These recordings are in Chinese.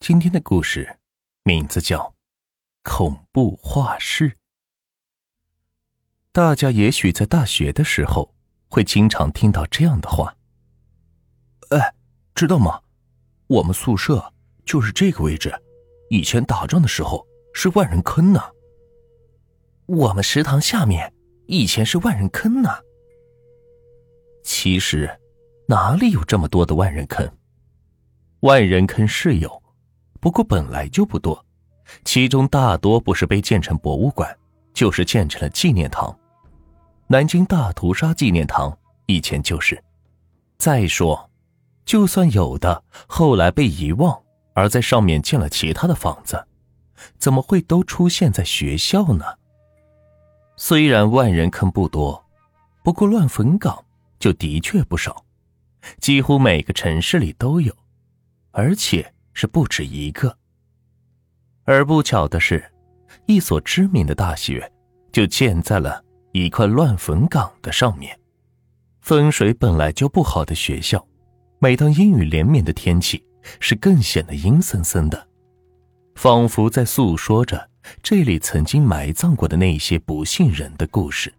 今天的故事名字叫《恐怖画室》。大家也许在大学的时候会经常听到这样的话：“哎，知道吗？我们宿舍就是这个位置，以前打仗的时候是万人坑呢。我们食堂下面以前是万人坑呢。其实哪里有这么多的万人坑？万人坑是有。”不过本来就不多，其中大多不是被建成博物馆，就是建成了纪念堂。南京大屠杀纪念堂以前就是。再说，就算有的后来被遗忘，而在上面建了其他的房子，怎么会都出现在学校呢？虽然万人坑不多，不过乱坟岗就的确不少，几乎每个城市里都有，而且。是不止一个，而不巧的是，一所知名的大学就建在了一块乱坟岗的上面。风水本来就不好的学校，每当阴雨连绵的天气，是更显得阴森森的，仿佛在诉说着这里曾经埋葬过的那些不幸人的故事。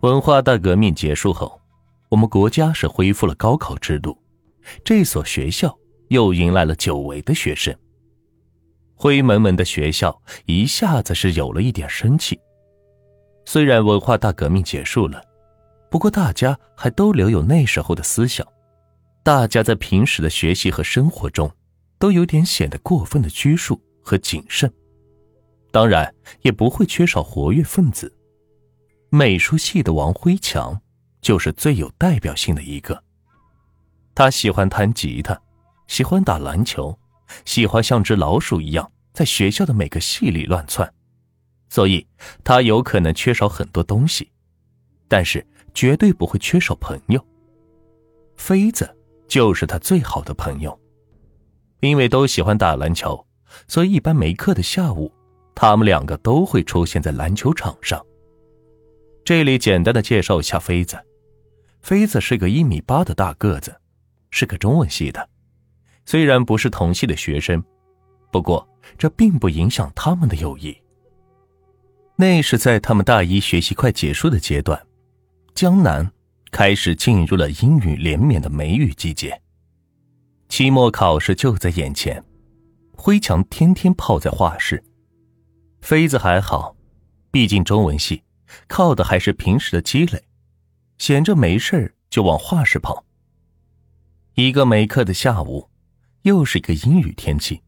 文化大革命结束后，我们国家是恢复了高考制度，这所学校。又迎来了久违的学生。灰蒙蒙的学校一下子是有了一点生气。虽然文化大革命结束了，不过大家还都留有那时候的思想。大家在平时的学习和生活中，都有点显得过分的拘束和谨慎。当然，也不会缺少活跃分子。美术系的王辉强就是最有代表性的一个。他喜欢弹吉他。喜欢打篮球，喜欢像只老鼠一样在学校的每个系里乱窜，所以他有可能缺少很多东西，但是绝对不会缺少朋友。飞子就是他最好的朋友，因为都喜欢打篮球，所以一般没课的下午，他们两个都会出现在篮球场上。这里简单的介绍一下飞子，飞子是个一米八的大个子，是个中文系的。虽然不是同系的学生，不过这并不影响他们的友谊。那是在他们大一学习快结束的阶段，江南开始进入了阴雨连绵的梅雨季节。期末考试就在眼前，辉强天天泡在画室，妃子还好，毕竟中文系，靠的还是平时的积累，闲着没事就往画室跑。一个没课的下午。又是一个阴雨天气，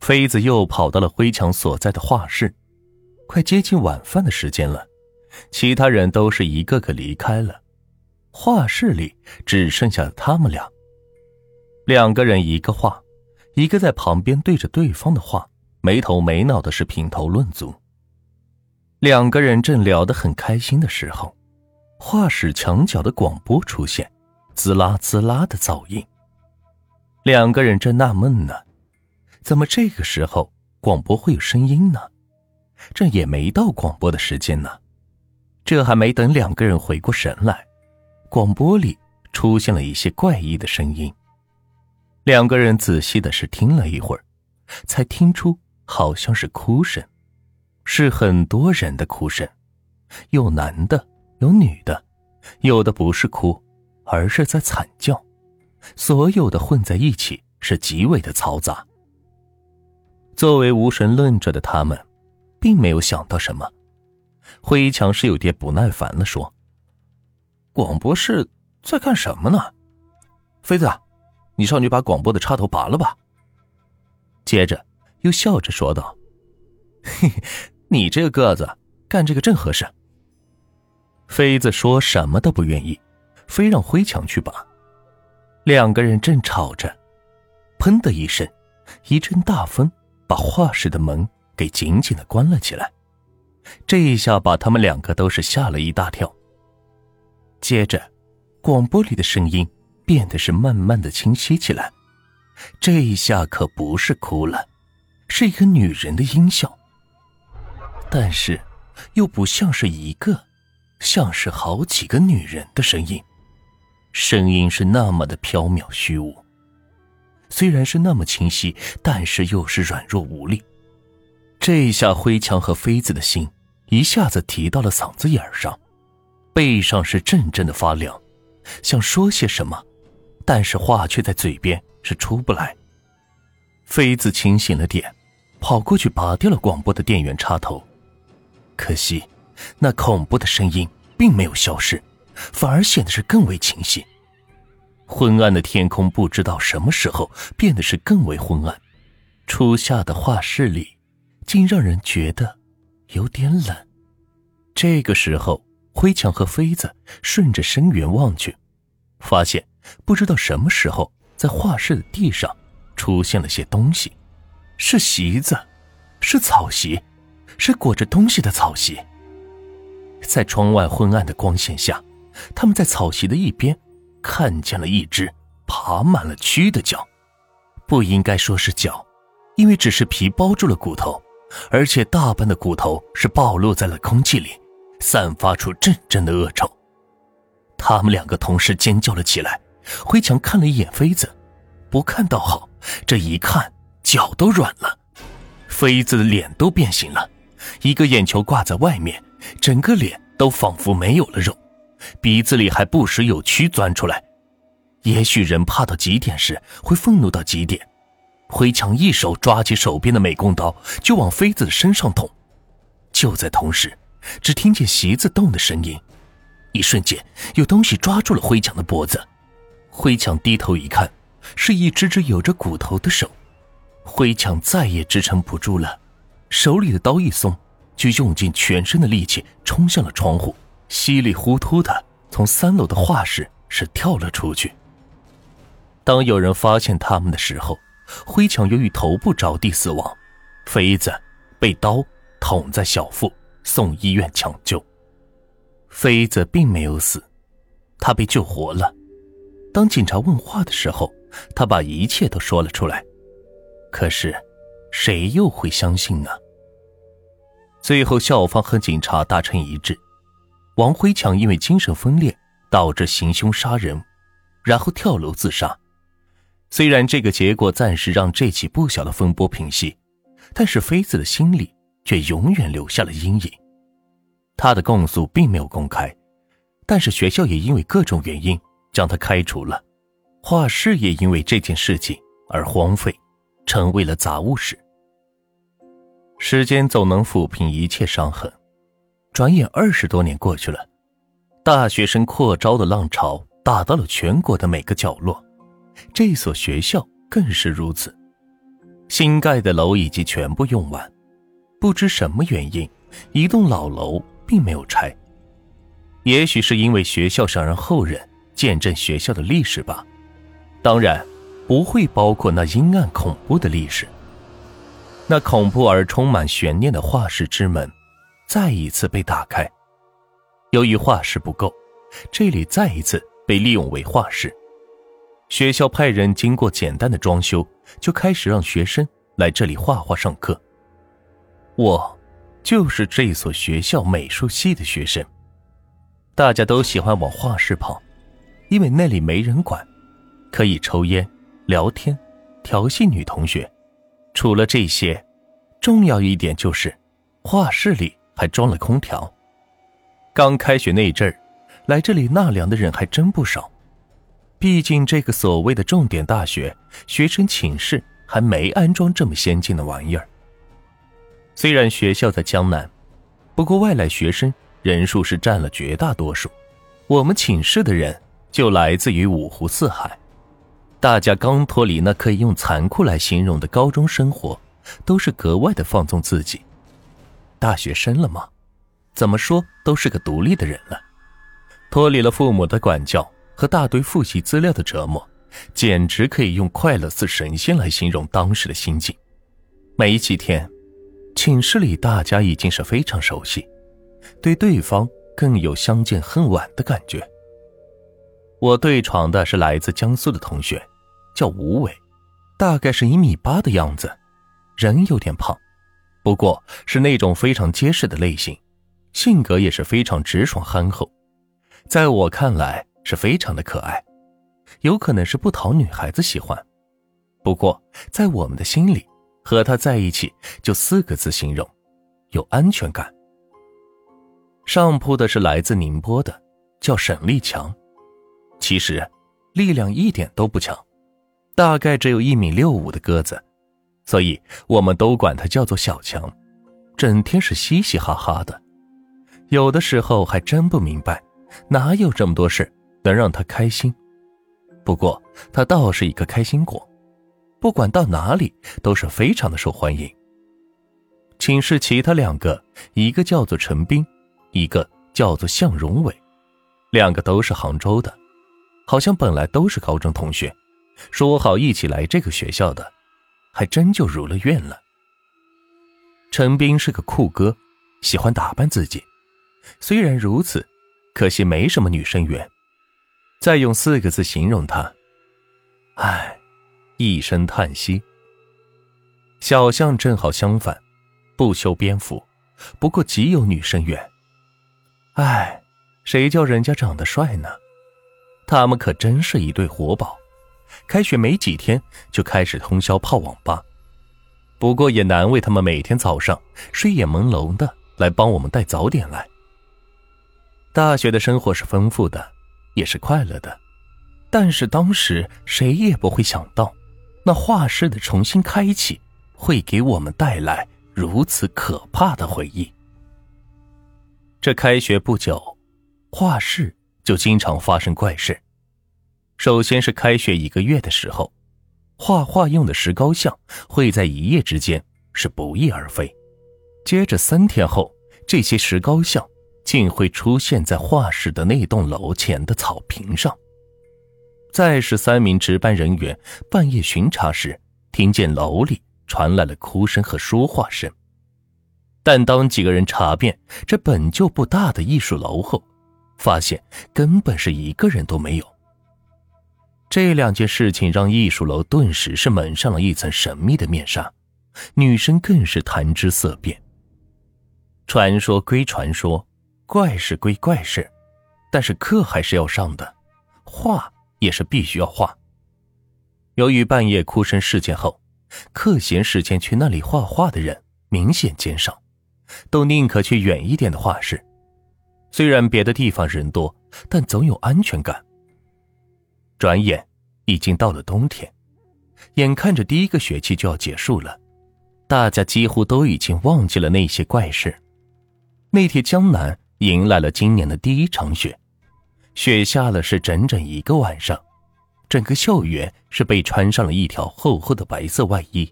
妃子又跑到了辉强所在的画室。快接近晚饭的时间了，其他人都是一个个离开了，画室里只剩下他们俩。两个人一个画，一个在旁边对着对方的画，没头没脑的是品头论足。两个人正聊得很开心的时候，画室墙角的广播出现，滋啦滋啦的噪音。两个人正纳闷呢，怎么这个时候广播会有声音呢？这也没到广播的时间呢。这还没等两个人回过神来，广播里出现了一些怪异的声音。两个人仔细的是听了一会儿，才听出好像是哭声，是很多人的哭声，有男的，有女的，有的不是哭，而是在惨叫。所有的混在一起，是极为的嘈杂。作为无神论者的他们，并没有想到什么。辉强是有点不耐烦了，说：“广播室在干什么呢？”飞子，你上去把广播的插头拔了吧。接着又笑着说道：“嘿嘿，你这个个子干这个正合适。”飞子说什么都不愿意，非让辉强去拔。两个人正吵着，砰的一声，一阵大风把画室的门给紧紧的关了起来。这一下把他们两个都是吓了一大跳。接着，广播里的声音变得是慢慢的清晰起来。这一下可不是哭了，是一个女人的音效，但是又不像是一个，像是好几个女人的声音。声音是那么的飘渺虚无，虽然是那么清晰，但是又是软弱无力。这下辉强和妃子的心一下子提到了嗓子眼上，背上是阵阵的发凉，想说些什么，但是话却在嘴边是出不来。妃子清醒了点，跑过去拔掉了广播的电源插头，可惜，那恐怖的声音并没有消失，反而显得是更为清晰。昏暗的天空不知道什么时候变得是更为昏暗，初夏的画室里，竟让人觉得有点冷。这个时候，灰强和妃子顺着声源望去，发现不知道什么时候在画室的地上出现了些东西，是席子，是草席，是裹着东西的草席。在窗外昏暗的光线下，他们在草席的一边。看见了一只爬满了蛆的脚，不应该说是脚，因为只是皮包住了骨头，而且大半的骨头是暴露在了空气里，散发出阵阵的恶臭。他们两个同时尖叫了起来。辉强看了一眼妃子，不看倒好，这一看脚都软了，妃子的脸都变形了，一个眼球挂在外面，整个脸都仿佛没有了肉。鼻子里还不时有蛆钻出来，也许人怕到极点时会愤怒到极点。辉强一手抓起手边的美工刀，就往妃子的身上捅。就在同时，只听见席子动的声音，一瞬间有东西抓住了辉强的脖子。辉强低头一看，是一只只有着骨头的手。辉强再也支撑不住了，手里的刀一松，就用尽全身的力气冲向了窗户。稀里糊涂的从三楼的画室是跳了出去。当有人发现他们的时候，灰强由于头部着地死亡，妃子被刀捅在小腹，送医院抢救。妃子并没有死，她被救活了。当警察问话的时候，她把一切都说了出来。可是，谁又会相信呢？最后，校方和警察达成一致。王辉强因为精神分裂导致行凶杀人，然后跳楼自杀。虽然这个结果暂时让这起不小的风波平息，但是妃子的心里却永远留下了阴影。他的供述并没有公开，但是学校也因为各种原因将他开除了，画室也因为这件事情而荒废，成为了杂物室。时间总能抚平一切伤痕。转眼二十多年过去了，大学生扩招的浪潮打到了全国的每个角落，这所学校更是如此。新盖的楼已经全部用完，不知什么原因，一栋老楼并没有拆。也许是因为学校想让后人见证学校的历史吧，当然不会包括那阴暗恐怖的历史，那恐怖而充满悬念的画室之门。再一次被打开，由于画室不够，这里再一次被利用为画室。学校派人经过简单的装修，就开始让学生来这里画画上课。我就是这所学校美术系的学生。大家都喜欢往画室跑，因为那里没人管，可以抽烟、聊天、调戏女同学。除了这些，重要一点就是画室里。还装了空调。刚开学那阵儿，来这里纳凉的人还真不少。毕竟这个所谓的重点大学，学生寝室还没安装这么先进的玩意儿。虽然学校在江南，不过外来学生人数是占了绝大多数。我们寝室的人就来自于五湖四海，大家刚脱离那可以用残酷来形容的高中生活，都是格外的放纵自己。大学生了吗？怎么说都是个独立的人了，脱离了父母的管教和大堆复习资料的折磨，简直可以用快乐似神仙来形容当时的心境。没几天，寝室里大家已经是非常熟悉，对对方更有相见恨晚的感觉。我对床的是来自江苏的同学，叫吴伟，大概是一米八的样子，人有点胖。不过是那种非常结实的类型，性格也是非常直爽憨厚，在我看来是非常的可爱，有可能是不讨女孩子喜欢。不过在我们的心里，和他在一起就四个字形容：有安全感。上铺的是来自宁波的，叫沈立强，其实力量一点都不强，大概只有一米六五的个子，所以我们都管他叫做小强，整天是嘻嘻哈哈的，有的时候还真不明白，哪有这么多事能让他开心。不过他倒是一个开心果，不管到哪里都是非常的受欢迎。寝室其他两个，一个叫做陈斌。一个叫做向荣伟，两个都是杭州的，好像本来都是高中同学，说好一起来这个学校的，还真就如了愿了。陈斌是个酷哥，喜欢打扮自己，虽然如此，可惜没什么女生缘。再用四个字形容他，唉，一声叹息。小象正好相反，不修边幅，不过极有女生缘。哎，谁叫人家长得帅呢？他们可真是一对活宝，开学没几天就开始通宵泡网吧。不过也难为他们每天早上睡眼朦胧的来帮我们带早点来。大学的生活是丰富的，也是快乐的，但是当时谁也不会想到，那画室的重新开启会给我们带来如此可怕的回忆。这开学不久，画室就经常发生怪事。首先是开学一个月的时候，画画用的石膏像会在一夜之间是不翼而飞。接着三天后，这些石膏像竟会出现在画室的那栋楼前的草坪上。再是三名值班人员半夜巡查时，听见楼里传来了哭声和说话声。但当几个人查遍这本就不大的艺术楼后，发现根本是一个人都没有。这两件事情让艺术楼顿时是蒙上了一层神秘的面纱，女生更是谈之色变。传说归传说，怪事归怪事，但是课还是要上的，画也是必须要画。由于半夜哭声事件后，课闲时间去那里画画的人明显减少。都宁可去远一点的画室，虽然别的地方人多，但总有安全感。转眼已经到了冬天，眼看着第一个学期就要结束了，大家几乎都已经忘记了那些怪事。那天江南迎来了今年的第一场雪，雪下了是整整一个晚上，整个校园是被穿上了一条厚厚的白色外衣。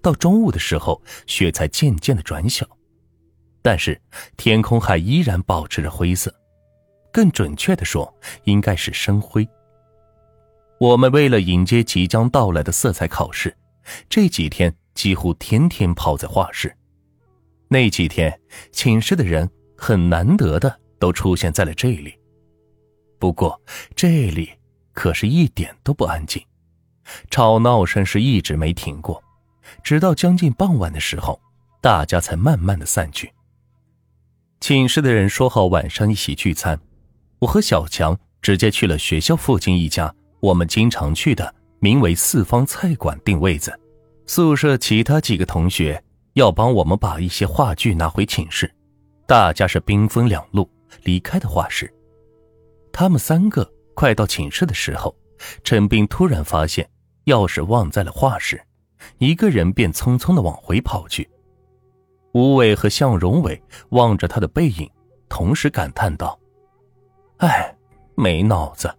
到中午的时候，雪才渐渐的转小。但是天空还依然保持着灰色，更准确的说，应该是深灰。我们为了迎接即将到来的色彩考试，这几天几乎天天泡在画室。那几天，寝室的人很难得的都出现在了这里。不过这里可是一点都不安静，吵闹声是一直没停过，直到将近傍晚的时候，大家才慢慢的散去。寝室的人说好晚上一起聚餐，我和小强直接去了学校附近一家我们经常去的名为“四方菜馆”订位子。宿舍其他几个同学要帮我们把一些话剧拿回寝室，大家是兵分两路离开的画室。他们三个快到寝室的时候，陈斌突然发现钥匙忘在了画室，一个人便匆匆的往回跑去。吴伟和向荣伟望着他的背影，同时感叹道：“哎，没脑子。”